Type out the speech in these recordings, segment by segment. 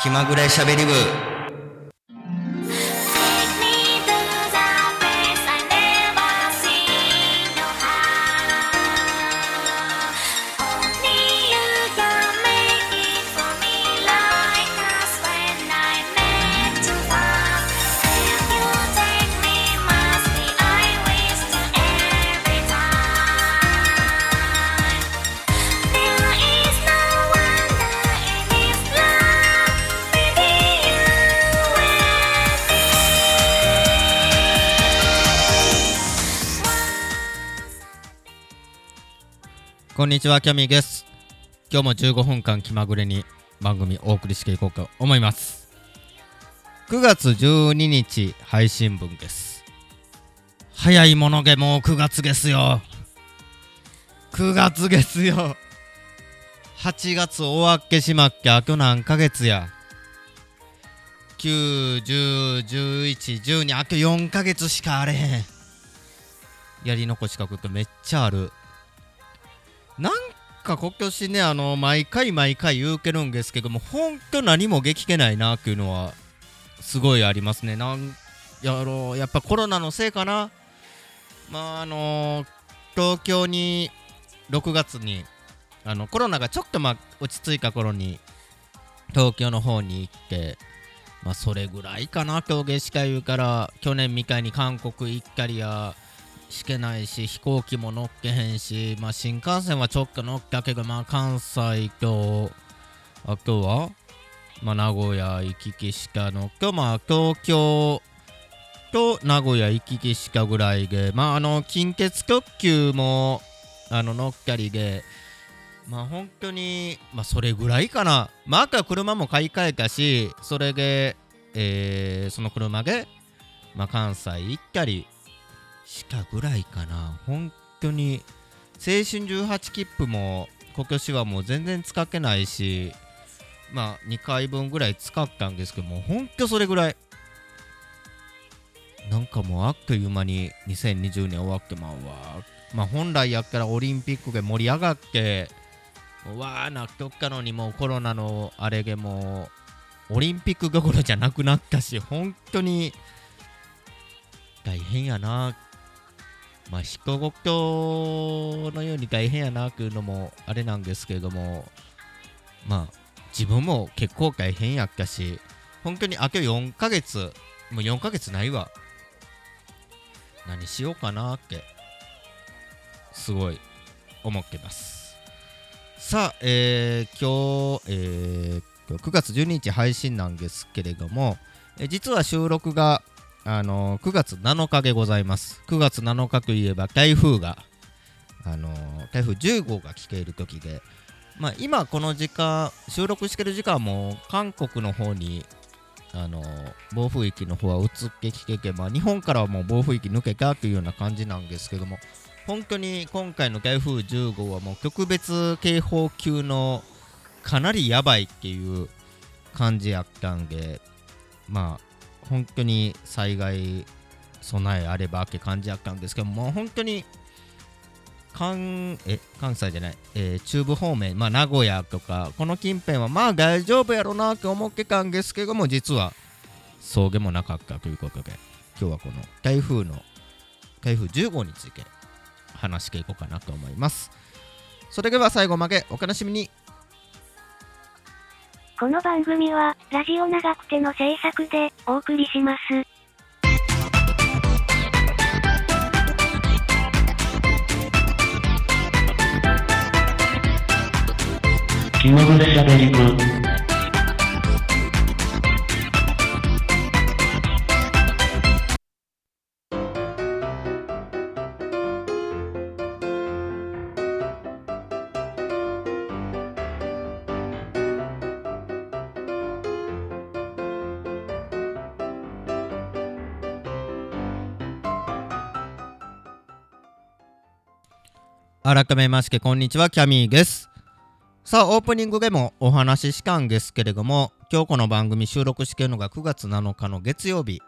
気まぐれしゃべり部。こんにちは、キャミーです。今日も15分間気まぐれに番組お送りしていこうと思います。9月12日配信分です。早いものでもう9月ですよ。9月ですよ。8月終わっけしまっけ、あと何ヶ月や？9、10、11、12、あと4ヶ月しかあれへん。やり残し書くとめっちゃある。なんか今年ね、あの、毎回毎回言うけるんですけども、ほんと何も激けないなっていうのは、すごいありますね。なんやろ、やっぱコロナのせいかな。まあ、あの東京に6月に、あの、コロナがちょっとまあ、落ち着いた頃に、東京の方に行って、まあ、それぐらいかな、今日下しか言うから、去年みたいに韓国行ったりや、しけないし飛行機も乗っけへんし、まあ、新幹線はちょっと乗っけけど、まあ、関西とあとは、まあ、名古屋行き来しか乗っけまあ東京と名古屋行き来しかぐらいでまああの近鉄特急もあの乗っかりでまあ本当にまあそれぐらいかな。まああとは車も買い替えたしそれで、えーその車で、まあ、関西行ったりしかぐらいかな。本当に青春18切符も今年はもう全然使ってないしまあ2回分ぐらい使ったんですけども本当それぐらい。なんかもうあっという間に2020年終わってまうわ。まあ本来やったらオリンピックで盛り上がってうわーなっとったのにもうコロナのあれでもうオリンピックどころじゃなくなったし本当に大変やな。まあ人ごとのように大変やなっていうのもあれなんですけれどもまあ自分も結構大変やったし本当にあと4ヶ月もう4ヶ月ないわ。何しようかなってすごい思ってます。さあ、えー今日、えー9月12日配信なんですけれども、え実は収録があの9月7日でございます。9月7日といえば台風が、あの台風10号が来ている時で、まあ、今この時間、収録してる時間も韓国の方に、あの暴風域の方は移ってきてけば、日本からはもう暴風域抜けたというような感じなんですけども、本当に今回の台風10号はもう特別警報級のかなりやばいっていう感じやったんで、まあ、本当に災害備えあればって感じやったんですけどもう本当に関え関西じゃない、えー中部方面、まあ、名古屋とかこの近辺はまあ大丈夫やろなって思ってたんですけども実はそうでもなかったということで今日はこの台風の台風10号について話していこうかなと思います。それでは最後までお楽しみに。この番組は、ラジオ長くての制作で、お送りします。気まぐれしゃべり部改めましてこんにちはキャミーです。さあオープニングでもお話ししたんですけれども今日この番組収録してるのが9月7日の月曜日、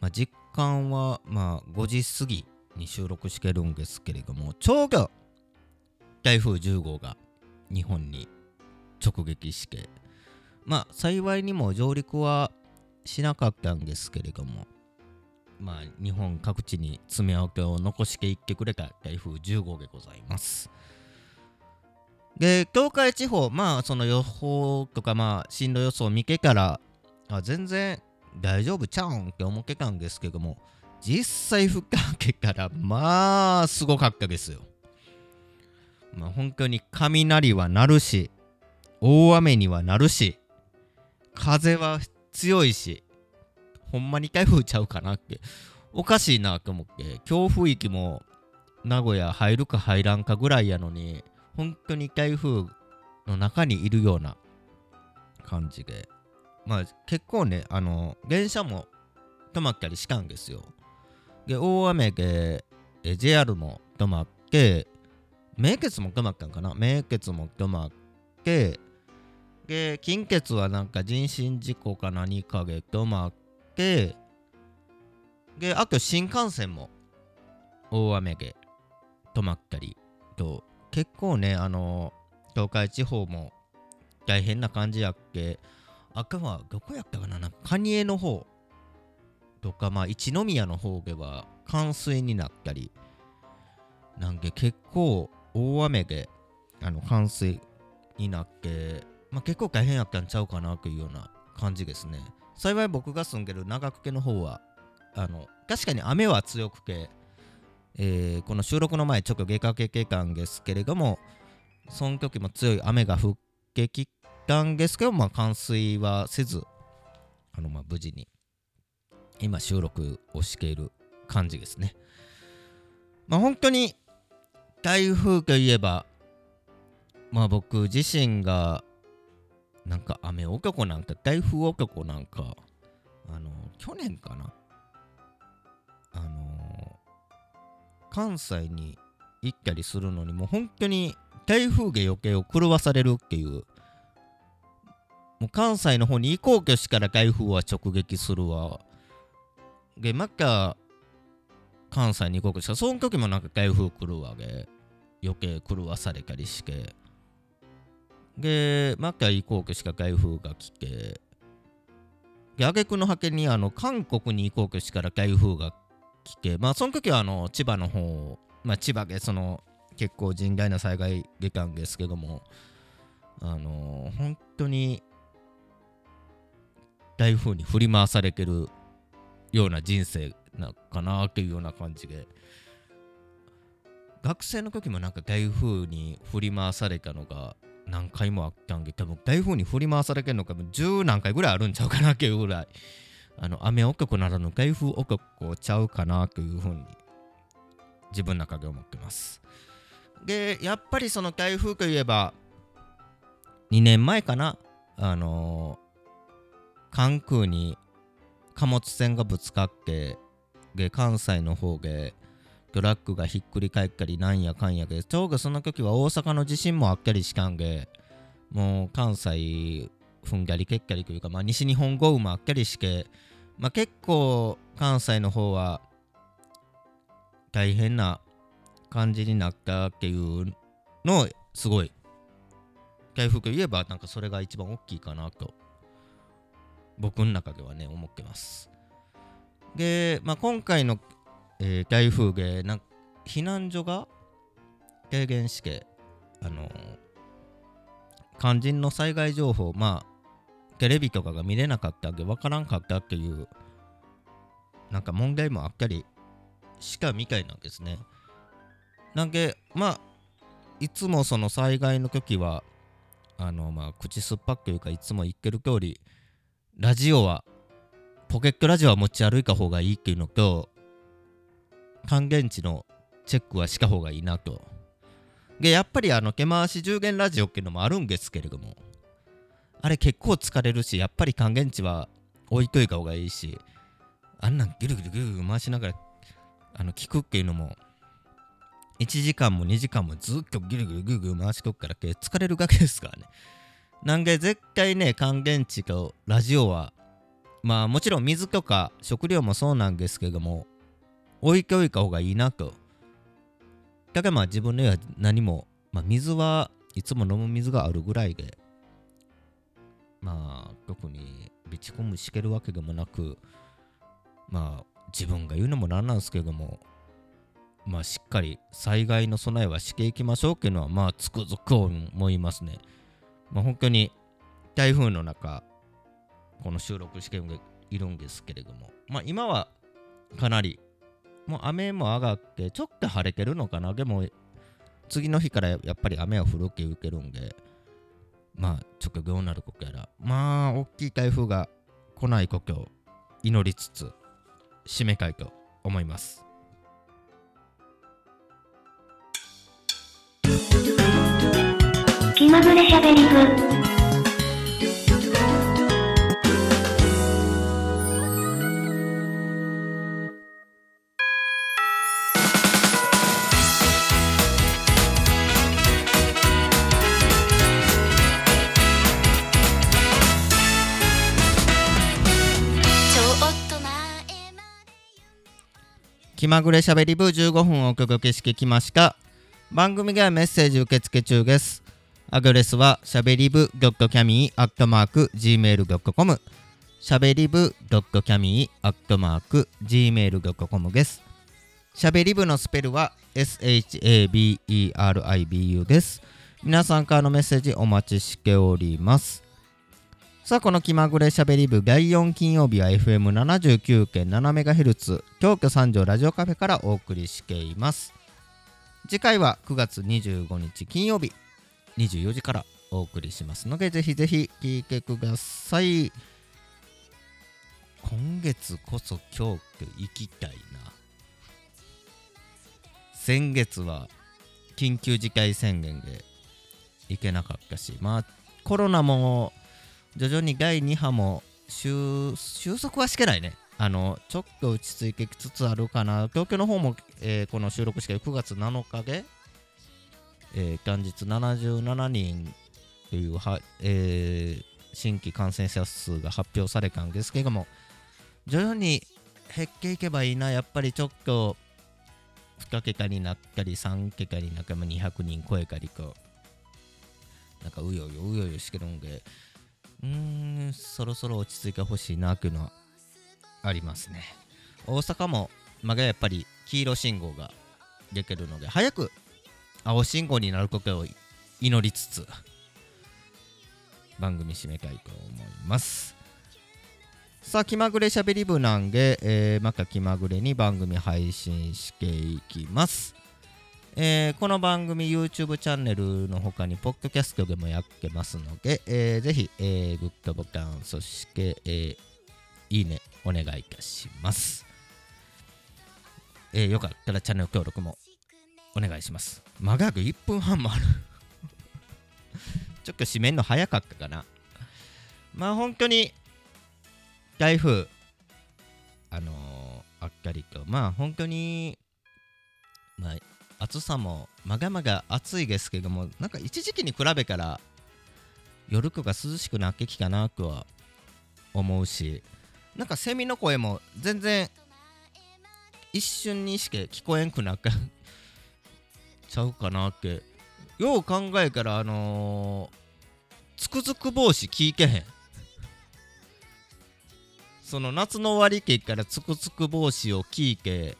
まあ、実感はまあ5時過ぎに収録してるんですけれどもちょうど台風10号が日本に直撃してまあ幸いにも上陸はしなかったんですけれどもまあ日本各地に爪痕を残していってくれた台風10号でございます。で東海地方まあその予報とかまあ進路予想を見てからあ全然大丈夫ちゃうんって思ってたんですけども実際吹かけたらまあすごかったですよ。まあ本当に雷は鳴るし大雨にはなるし風は強いしほんまに台風ちゃうかなって。おかしいなと思って。強風域も名古屋入るか入らんかぐらいやのに本当に台風の中にいるような感じで。まあ結構ねあの電車も止まったりしたんですよ。で大雨で JR も止まって名鉄も止まったんかな？名鉄も止まってで近鉄はなんか人身事故か何かで止まってであと新幹線も大雨で止まったりと結構ねあの東海地方も大変な感じやっけあくはどこやったかななんか蟹江の方とかまあ一宮の方では冠水になったりなんで結構大雨であの冠水になって、まあ、結構大変やったんちゃうかなというような感じですね。幸い僕が住んでる長久家の方はあの確かに雨は強くて、えーこの収録の前ちょっと出かけてたんですけれどもその時も強い雨が降ってきたんですけど、まあ、冠水はせずあのまあ無事に今収録をしている感じですね。まあ本当に台風といえばまあ僕自身がなんか雨男なんか台風男なんかあの去年かな。あの関西に行ったりするのにもう本当に台風で余計を狂わされるっていう。もう関西の方に行こうとしから台風は直撃するわ。でまた関西に行こうとしたらその時もなんか台風来るわで余計狂わされたりして。でまた行こうとしか台風が来てで挙句の果てにあの韓国に行こうとしから台風が来てまあその時はあの千葉の方まあ千葉でその結構甚大な災害出たんですけどもあの本当に台風に振り回されてるような人生なかなっていうような感じで。学生の時もなんか台風に振り回されたのが何回もあったんで多分台風に振り回されてるのが10何回ぐらいあるんちゃうかなっていうぐらいあの雨男ならぬ台風男ちゃうかなというふうに自分の中で思ってます。でやっぱりその台風といえば2年前かなあのー関空に貨物船がぶつかってで関西の方でトラックがひっくり返ったりなんやかんやで。ちょうどその時は大阪の地震もあったりしたんでもう関西ふんがりけっかりというか、まあ、西日本豪雨もあったりして、まあ、結構関西の方は大変な感じになったっていうのをすごい台風といえばなんかそれが一番大きいかなと僕の中ではね思ってます。で、まあ、今回の、えー台風でな避難所が軽減してあのー肝心の災害情報まあテレビとかが見れなかったんで分からんかったっていうなんか問題もあったりしたみたいなんですね。なんでまあいつもその災害の時はあのまあ口酸っぱくというかいつも言ってる通りラジオはポケットラジオは持ち歩いた方がいいっていうのと還元値のチェックはした方がいいなと。でやっぱりあの手回し10元ラジオっていうのもあるんですけれどもあれ結構疲れるしやっぱり還元値は置いといた方がいいしあんなんギルギルギルギル回しながらあの聞くっていうのも1時間も2時間もずっとギルギルギルギル回しとくからけ疲れるわけですからね。なんで絶対ね還元値とラジオはまあもちろん水とか食料もそうなんですけども置いておいた方がいいなと。だからまあ自分では何も、まあ、水はいつも飲む水があるぐらいでまあ特に備蓄もしけるわけでもなくまあ自分が言うのもなんなんですけどもまあしっかり災害の備えはしていきましょうっていうのはまあつくづく思いますね。まあ本当に台風の中この収録しているんですけれどもまあ今はかなりもう雨も上がってちょっと晴れてるのかな。でも次の日からやっぱり雨は降るけ受けるんでまあちょっとどうなることやら。まあ大きい台風が来ないことを祈りつつ締めたいと思います。気まぐれしゃべり部。気まぐれしゃべり部15分お届けしてきました。番組ではメッセージ受付中です。アドレスはしゃべり部ドットキャミーアットマーク Gmail.com しゃべり部ドットキャミーアットマーク Gmail.com です。しゃべり部のスペルは SHABERIBU です。皆さんからのメッセージお待ちしております。さあこの気まぐれしゃべり部第4金曜日は FM79.7MHz 京都三条ラジオカフェからお送りしています。次回は9月25日金曜日24時からお送りしますのでぜひぜひ聞いてください。今月こそ京都行きたいな。先月は緊急事態宣言で行けなかったしまあコロナも徐々に第2波も収束はしてないね。あの、ちょっと落ち着いてきつつあるかな。東京の方も、えーこの収録して9月7日で、えー元日77人というは、えー新規感染者数が発表されたんですけども、徐々に減っていけばいいな。やっぱりちょっと2桁になったり3桁になったり200人超えたりと、なんかうようようようよしてるんで、うーん、そろそろ落ち着いてほしいなというのはありますね。大阪も、まだやっぱり黄色信号が出てるので、早く青信号になることを祈りつつ、番組締めたいと思います。さあ、気まぐれしゃべり部なんで、えーまた気まぐれに番組配信していきます。えーこの番組 YouTube チャンネルの他にポッドキャストでもやってますので、えーぜひ、えーグッドボタンそして、えーいいねお願いいたします、えーよかったらチャンネル登録もお願いします。長く1分半もある。ちょっと締めるの早かったかな。まあ本当に台風あのーあったりとまあ本当にまあ暑さもまがまが暑いですけどもなんか一時期に比べたら夜とか涼しくなってきたなとは思うしなんかセミの声も全然一瞬にしか聞こえんくなっちゃうかなってよう考えたらあのー、つくづく帽子聞いけへん。その夏の終わり期からつくつく帽子を聞いて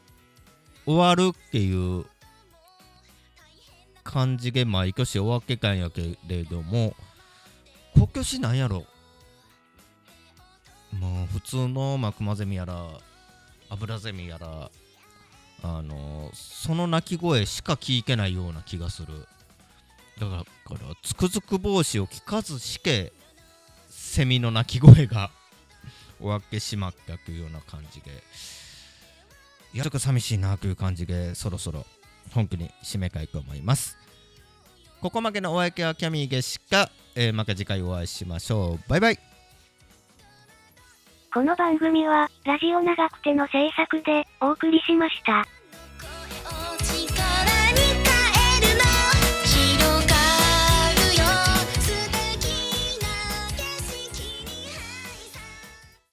終わるっていう感じで毎年終わってたんやけれども今年なんやろ？もう普通のマクマゼミやらアブラゼミやらあのその鳴き声しか聞いてないような気がする。だからつくづく帽子を聞かずしてセミの鳴き声が 終わってしまったというような感じで。いやちょっと寂しいなという感じでそろそろ。本当に締めたいと思います。ここまでのお相手はキャミーでしか、えーまた次回お会いしましょう。バイバイ。この番組は、ラジオ長くての制作でお送りしました。